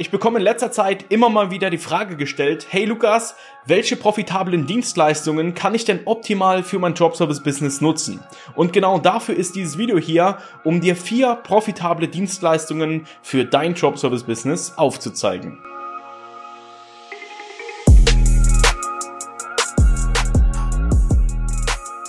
Ich bekomme in letzter Zeit immer mal wieder die Frage gestellt, hey Lukas, welche profitablen Dienstleistungen kann ich denn optimal für mein Jobservice-Business nutzen? Und genau dafür ist dieses Video hier, um dir vier profitable Dienstleistungen für dein Jobservice-Business aufzuzeigen.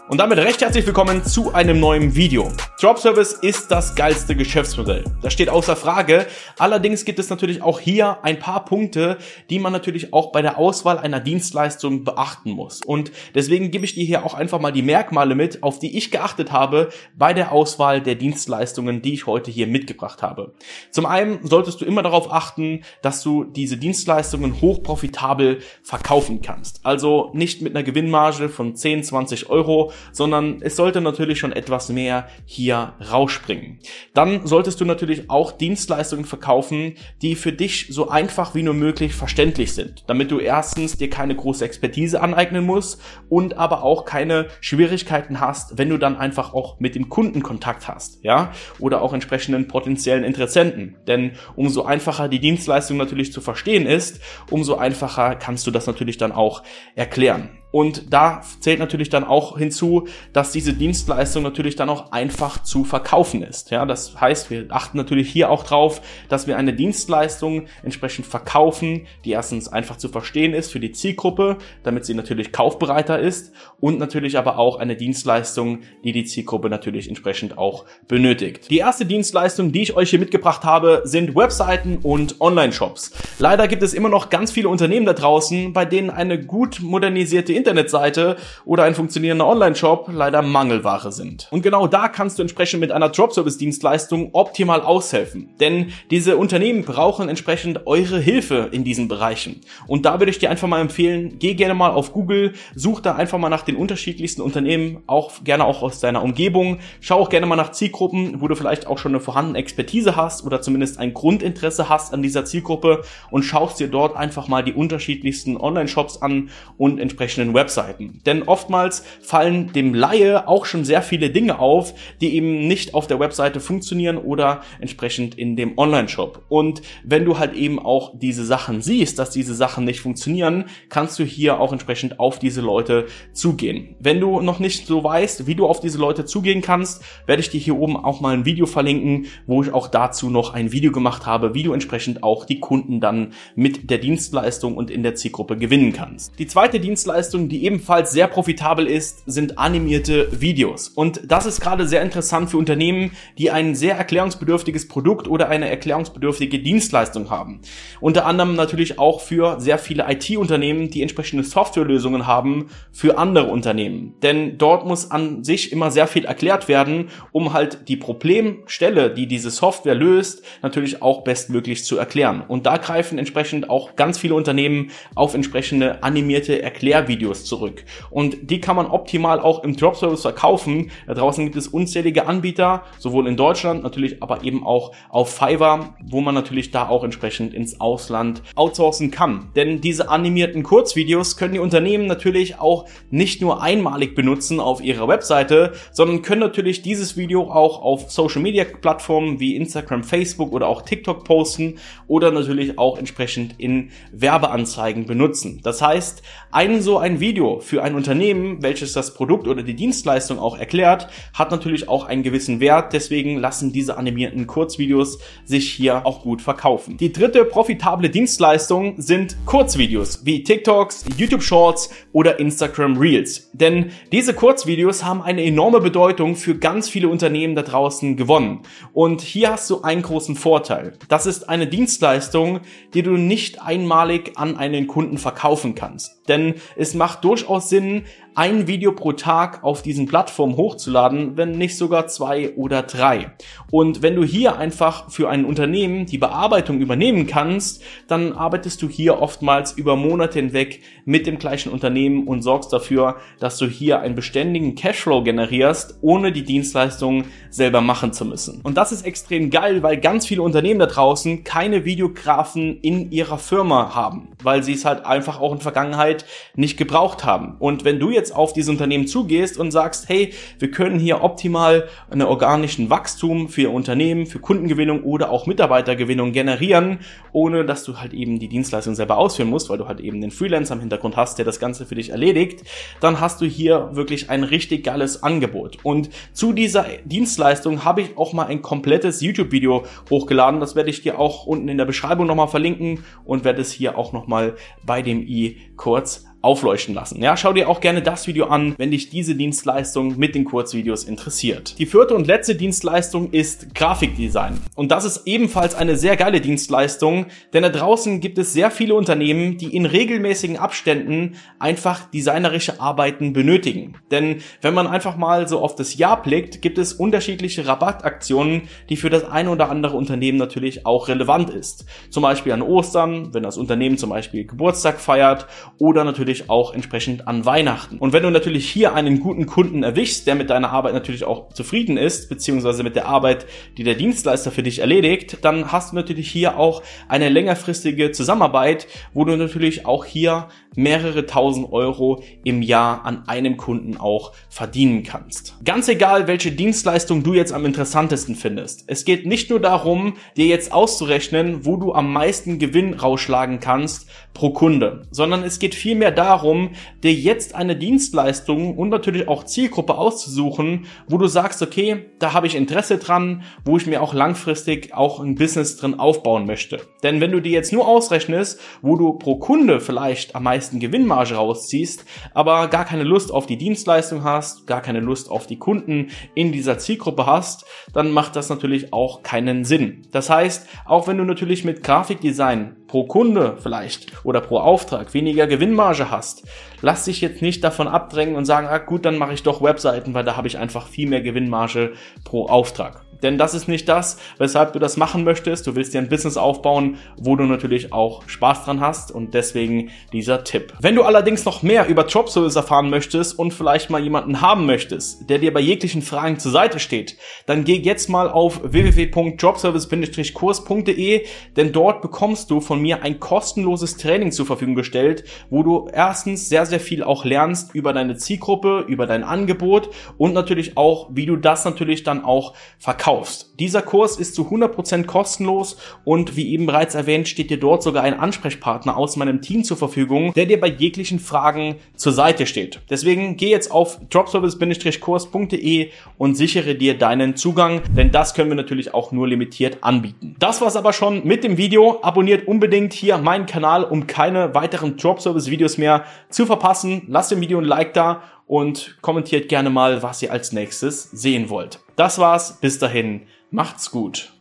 Und damit recht herzlich willkommen zu einem neuen Video. Dropservice ist das geilste Geschäftsmodell. Das steht außer Frage. Allerdings gibt es natürlich auch hier ein paar Punkte, die man natürlich auch bei der Auswahl einer Dienstleistung beachten muss. Und deswegen gebe ich dir hier auch einfach mal die Merkmale mit, auf die ich geachtet habe bei der Auswahl der Dienstleistungen, die ich heute hier mitgebracht habe. Zum einen solltest du immer darauf achten, dass du diese Dienstleistungen hochprofitabel verkaufen kannst. Also nicht mit einer Gewinnmarge von 10, 20 Euro, sondern es sollte natürlich schon etwas mehr hier rausspringen. Dann solltest du natürlich auch Dienstleistungen verkaufen, die für dich so einfach wie nur möglich verständlich sind, damit du erstens dir keine große Expertise aneignen musst und aber auch keine Schwierigkeiten hast, wenn du dann einfach auch mit dem Kunden Kontakt hast, ja, oder auch entsprechenden potenziellen Interessenten. Denn umso einfacher die Dienstleistung natürlich zu verstehen ist, umso einfacher kannst du das natürlich dann auch erklären. Und da zählt natürlich dann auch hinzu, dass diese Dienstleistung natürlich dann auch einfach zu verkaufen ist. Ja, das heißt, wir achten natürlich hier auch drauf, dass wir eine Dienstleistung entsprechend verkaufen, die erstens einfach zu verstehen ist für die Zielgruppe, damit sie natürlich kaufbereiter ist und natürlich aber auch eine Dienstleistung, die die Zielgruppe natürlich entsprechend auch benötigt. Die erste Dienstleistung, die ich euch hier mitgebracht habe, sind Webseiten und Online-Shops. Leider gibt es immer noch ganz viele Unternehmen da draußen, bei denen eine gut modernisierte Internetseite oder ein funktionierender Online-Shop leider Mangelware sind. Und genau da kannst du entsprechend mit einer Dropservice-Dienstleistung optimal aushelfen. Denn diese Unternehmen brauchen entsprechend eure Hilfe in diesen Bereichen. Und da würde ich dir einfach mal empfehlen, geh gerne mal auf Google, such da einfach mal nach den unterschiedlichsten Unternehmen, auch gerne auch aus deiner Umgebung. Schau auch gerne mal nach Zielgruppen, wo du vielleicht auch schon eine vorhandene Expertise hast oder zumindest ein Grundinteresse hast an dieser Zielgruppe und schaust dir dort einfach mal die unterschiedlichsten Online-Shops an und entsprechenden eigenen Webseiten. Denn oftmals fallen dem Laie auch schon sehr viele Dinge auf, die eben nicht auf der Webseite funktionieren oder entsprechend in dem Online-Shop. Und wenn du halt eben auch diese Sachen siehst, dass diese Sachen nicht funktionieren, kannst du hier auch entsprechend auf diese Leute zugehen. Wenn du noch nicht so weißt, wie du auf diese Leute zugehen kannst, werde ich dir hier oben auch mal ein Video verlinken, wo ich auch dazu noch ein Video gemacht habe, wie du entsprechend auch die Kunden dann mit der Dienstleistung und in der Zielgruppe gewinnen kannst. Die zweite Dienstleistung Dienstleistung, die ebenfalls sehr profitabel ist, sind animierte Videos. Und das ist gerade sehr interessant für Unternehmen, die ein sehr erklärungsbedürftiges Produkt oder eine erklärungsbedürftige Dienstleistung haben. Unter anderem natürlich auch für sehr viele IT-Unternehmen, die entsprechende Softwarelösungen haben für andere Unternehmen. Denn dort muss an sich immer sehr viel erklärt werden, um halt die Problemstelle, die diese Software löst, natürlich auch bestmöglich zu erklären. Und da greifen entsprechend auch ganz viele Unternehmen auf entsprechende animierte Erklärvideos Videos zurück. Und die kann man optimal auch im Dropservice verkaufen. Da draußen gibt es unzählige Anbieter, sowohl in Deutschland natürlich, aber eben auch auf Fiverr, wo man natürlich da auch entsprechend ins Ausland outsourcen kann. Denn diese animierten Kurzvideos können die Unternehmen natürlich auch nicht nur einmalig benutzen auf ihrer Webseite, sondern können natürlich dieses Video auch auf Social Media Plattformen wie Instagram, Facebook oder auch TikTok posten oder natürlich auch entsprechend in Werbeanzeigen benutzen. Das heißt, ein so ein Video für ein Unternehmen, welches das Produkt oder die Dienstleistung auch erklärt, hat natürlich auch einen gewissen Wert. Deswegen lassen diese animierten Kurzvideos sich hier auch gut verkaufen. Die dritte profitable Dienstleistung sind Kurzvideos wie TikToks, YouTube Shorts oder Instagram Reels. Denn diese Kurzvideos haben eine enorme Bedeutung für ganz viele Unternehmen da draußen gewonnen. Und hier hast du einen großen Vorteil. Das ist eine Dienstleistung, die du nicht einmalig an einen Kunden verkaufen kannst. Denn es macht durchaus Sinn, ein Video pro Tag auf diesen Plattformen hochzuladen, wenn nicht sogar zwei oder drei. Und wenn du hier einfach für ein Unternehmen die Bearbeitung übernehmen kannst, dann arbeitest du hier oftmals über Monate hinweg mit dem gleichen Unternehmen und sorgst dafür, dass du hier einen beständigen Cashflow generierst, ohne die Dienstleistung selber machen zu müssen. Und das ist extrem geil, weil ganz viele Unternehmen da draußen keine Videografen in ihrer Firma haben, weil sie es halt einfach auch in Vergangenheit nicht gebraucht haben. Und wenn du jetzt jetzt auf diese Unternehmen zugehst und sagst, hey, wir können hier optimal einen organischen Wachstum für Unternehmen, für Kundengewinnung oder auch Mitarbeitergewinnung generieren, ohne dass du halt eben die Dienstleistung selber ausführen musst, weil du halt eben den Freelancer im Hintergrund hast, der das Ganze für dich erledigt, dann hast du hier wirklich ein richtig geiles Angebot. Und zu dieser Dienstleistung habe ich auch mal ein komplettes YouTube-Video hochgeladen. Das werde ich dir auch unten in der Beschreibung nochmal verlinken und werde es hier auch nochmal bei dem i kurz aufleuchten lassen. Ja, schau dir auch gerne das Video an, wenn dich diese Dienstleistung mit den Kurzvideos interessiert. Die vierte und letzte Dienstleistung ist Grafikdesign. Und das ist ebenfalls eine sehr geile Dienstleistung, denn da draußen gibt es sehr viele Unternehmen, die in regelmäßigen Abständen einfach designerische Arbeiten benötigen. Denn wenn man einfach mal so auf das Jahr blickt, gibt es unterschiedliche Rabattaktionen, die für das eine oder andere Unternehmen natürlich auch relevant ist. Zum Beispiel an Ostern, wenn das Unternehmen zum Beispiel Geburtstag feiert oder natürlich natürlich auch entsprechend an Weihnachten. Und wenn du natürlich hier einen guten Kunden erwischst, der mit deiner Arbeit natürlich auch zufrieden ist, beziehungsweise mit der Arbeit, die der Dienstleister für dich erledigt, dann hast du natürlich hier auch eine längerfristige Zusammenarbeit, wo du natürlich auch hier mehrere tausend Euro im Jahr an einem Kunden auch verdienen kannst. Ganz egal, welche Dienstleistung du jetzt am interessantesten findest. Es geht nicht nur darum, dir jetzt auszurechnen, wo du am meisten Gewinn rausschlagen kannst pro Kunde, sondern es geht vielmehr darum, dir jetzt eine Dienstleistung und natürlich auch Zielgruppe auszusuchen, wo du sagst, okay, da habe ich Interesse dran, wo ich mir auch langfristig auch ein Business drin aufbauen möchte. Denn wenn du dir jetzt nur ausrechnest, wo du pro Kunde vielleicht am meisten Gewinnmarge rausziehst, aber gar keine Lust auf die Dienstleistung hast, gar keine Lust auf die Kunden in dieser Zielgruppe hast, dann macht das natürlich auch keinen Sinn. Das heißt, auch wenn du natürlich mit Grafikdesign pro Kunde vielleicht oder pro Auftrag weniger Gewinnmarge hast, lass dich jetzt nicht davon abdrängen und sagen, ah gut, dann mache ich doch Webseiten, weil da habe ich einfach viel mehr Gewinnmarge pro Auftrag. Denn das ist nicht das, weshalb du das machen möchtest. Du willst dir ein Business aufbauen, wo du natürlich auch Spaß dran hast und deswegen dieser Tipp. Wenn du allerdings noch mehr über Jobservice erfahren möchtest und vielleicht mal jemanden haben möchtest, der dir bei jeglichen Fragen zur Seite steht, dann geh jetzt mal auf www.jobservice-kurs.de, denn dort bekommst du von mir ein kostenloses Training zur Verfügung gestellt, wo du erstens sehr, sehr viel auch lernst über deine Zielgruppe, über dein Angebot und natürlich auch, wie du das natürlich dann auch verkaufst kaufst. Dieser Kurs ist zu 100% kostenlos und wie eben bereits erwähnt, steht dir dort sogar ein Ansprechpartner aus meinem Team zur Verfügung, der dir bei jeglichen Fragen zur Seite steht. Deswegen geh jetzt auf dropservice-kurs.de und sichere dir deinen Zugang, denn das können wir natürlich auch nur limitiert anbieten. Das war's aber schon mit dem Video. Abonniert unbedingt hier meinen Kanal, um keine weiteren Dropservice-Videos mehr zu verpassen. Lasst dem Video ein Like da und kommentiert gerne mal, was ihr als nächstes sehen wollt. Das war's, bis dahin, macht's gut.